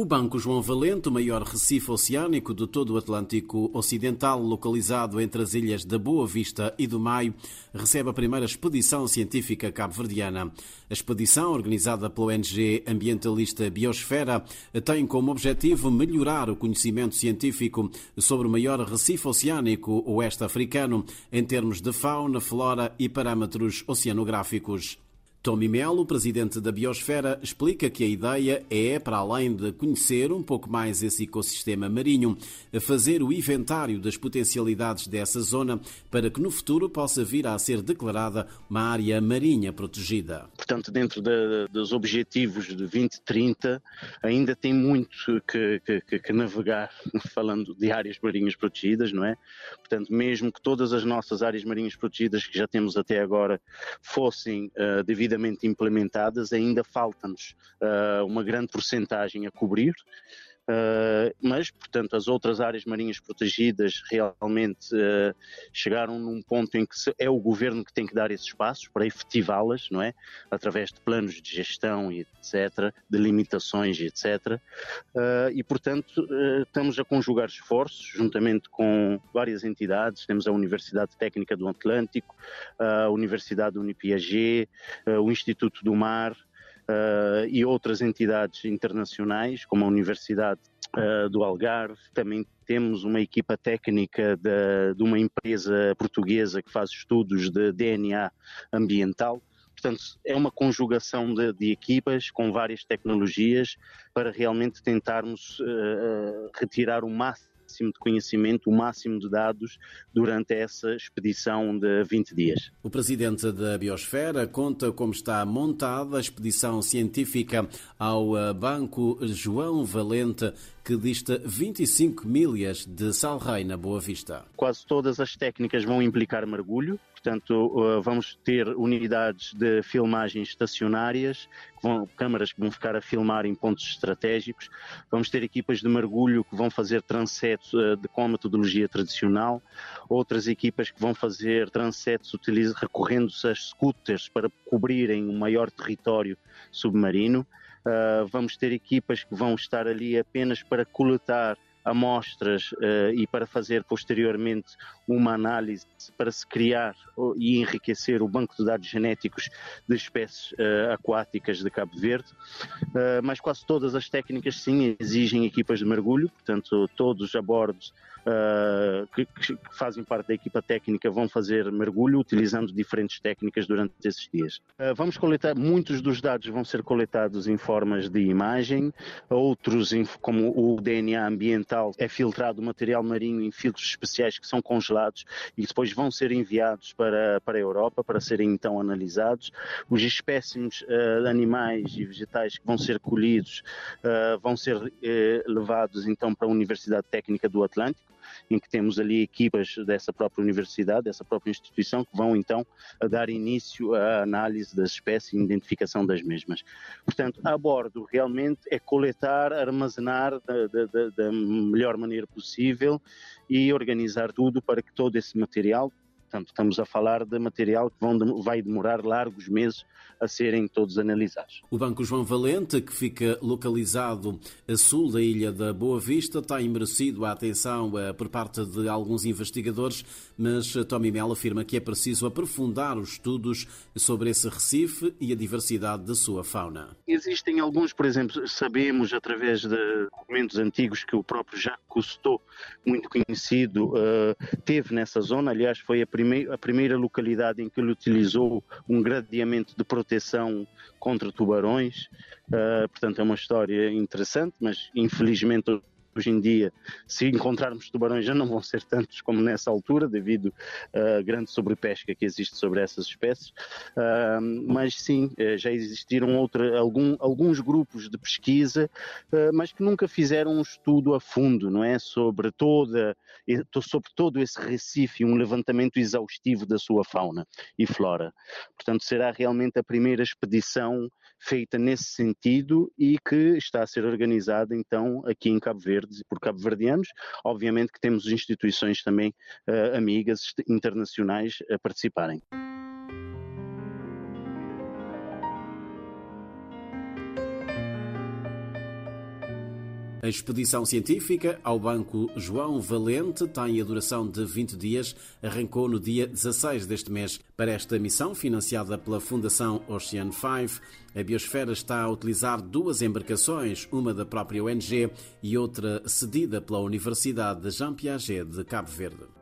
O Banco João Valente, o maior recife oceânico de todo o Atlântico Ocidental, localizado entre as ilhas da Boa Vista e do Maio, recebe a primeira expedição científica cabo-verdiana. A expedição, organizada pela ONG ambientalista Biosfera, tem como objetivo melhorar o conhecimento científico sobre o maior recife oceânico oeste africano em termos de fauna, flora e parâmetros oceanográficos. Tommy Melo, presidente da Biosfera, explica que a ideia é, para além de conhecer um pouco mais esse ecossistema marinho, fazer o inventário das potencialidades dessa zona para que no futuro possa vir a ser declarada uma área marinha protegida. Portanto, dentro de, dos objetivos de 2030, ainda tem muito que, que, que navegar, falando de áreas marinhas protegidas, não é? Portanto, mesmo que todas as nossas áreas marinhas protegidas que já temos até agora fossem uh, devido devidamente implementadas, ainda falta-nos uh, uma grande porcentagem a cobrir. Uh, mas, portanto, as outras áreas marinhas protegidas realmente uh, chegaram num ponto em que é o governo que tem que dar esses passos para efetivá-las, não é? Através de planos de gestão e etc., de limitações e etc. Uh, e, portanto, estamos a conjugar esforços juntamente com várias entidades. Temos a Universidade Técnica do Atlântico, a Universidade Unipiaget, o Instituto do Mar, uh, e outras entidades internacionais, como a Universidade uh, do Algarve. Também temos uma equipa técnica de, de uma empresa portuguesa que faz estudos de DNA ambiental. Portanto, é uma conjugação de, de, equipas com várias tecnologias para realmente tentarmos uh, retirar o máximo máximo de conhecimento, o máximo de dados durante essa expedição de 20 dias. O presidente da Biosfera conta como está montada a expedição científica ao eh, Banco João Valente, que dista 25 milhas de Salrei, na Boa Vista. Quase todas as técnicas vão implicar mergulho, Portanto, uh, vamos ter unidades de filmagem estacionárias, vão, câmaras que vão ficar a filmar em pontos estratégicos. Vamos ter equipas de mergulho que vão fazer transets uh, de, com a metodologia tradicional. Outras equipas que vão fazer transets recorrendo-se a scooters para cobrirem um maior território submarino. Uh, vamos ter equipas que vão estar ali apenas para coletar amostras uh, e para fazer posteriormente uma análise para se criar e enriquecer o banco de dados genéticos de espécies uh, aquáticas de Cabo Verde. Uh, mas quase todas as técnicas sim exigem equipas de mergulho, portanto todos a bordo que, que, fazem parte da equipa técnica vão fazer mergulho utilizando diferentes técnicas durante esses dias. vamos coletar, muitos dos dados vão ser coletados em formas de imagem, outros como o DNA ambiental é filtrado material marinho em filtros especiais que são congelados e depois vão ser enviados para, para a Europa para serem então analisados. Os espécimes uh, animais e vegetais que vão ser colhidos uh, vão ser uh, levados então para a Universidade Técnica do Atlântico em que temos ali equipas dessa própria universidade, dessa própria instituição, que vão então dar início à análise das espécies e identificação das mesmas. Portanto, a bordo realmente é coletar, armazenar da, da, da melhor maneira possível e organizar tudo para que todo esse material Portanto, estamos a falar de material que vão, vai demorar largos meses a serem todos analisados. O Banco João Valente, que fica localizado a sul da ilha da Boa Vista, tem merecido a atenção eh, por parte de alguns investigadores, mas eh, Tommy Mel afirma que é preciso aprofundar os estudos sobre esse recife e a diversidade da sua fauna. Existem alguns, por exemplo, sabemos através de documentos antigos que o próprio Jacques Cousteau, muito conhecido, eh, teve nessa zona, aliás, foi a a primeira localidade em que ele utilizou um gradeamento de proteção contra tubarões. Uh, portanto, é uma história interessante, mas infelizmente Hoje em dia, se encontrarmos tubarões, já não vão ser tantos como nessa altura, devido à grande sobrepesca que existe sobre essas espécies. Uh, mas sim, eh, já existiram outra, algum, alguns grupos de pesquisa, uh, mas que nunca fizeram um estudo a fundo, não é? Sobre, toda, sobre todo esse recife, um levantamento exaustivo da sua fauna e flora. Portanto, será realmente a primeira expedição feita nesse sentido e que está a ser organizada então aqui em Cabo Verde verdes e por cabo-verdianos. Obviamente que temos instituições também uh, amigas internacionais a participarem. A expedição científica ao Banco João Valente tem a duração de 20 dias, arrancou no dia 16 deste mês. Para esta missão, financiada pela Fundação Ocean 5, a Biosfera está a utilizar duas embarcações, uma da própria ONG e outra cedida pela Universidade de Jean Piaget de Cabo Verde.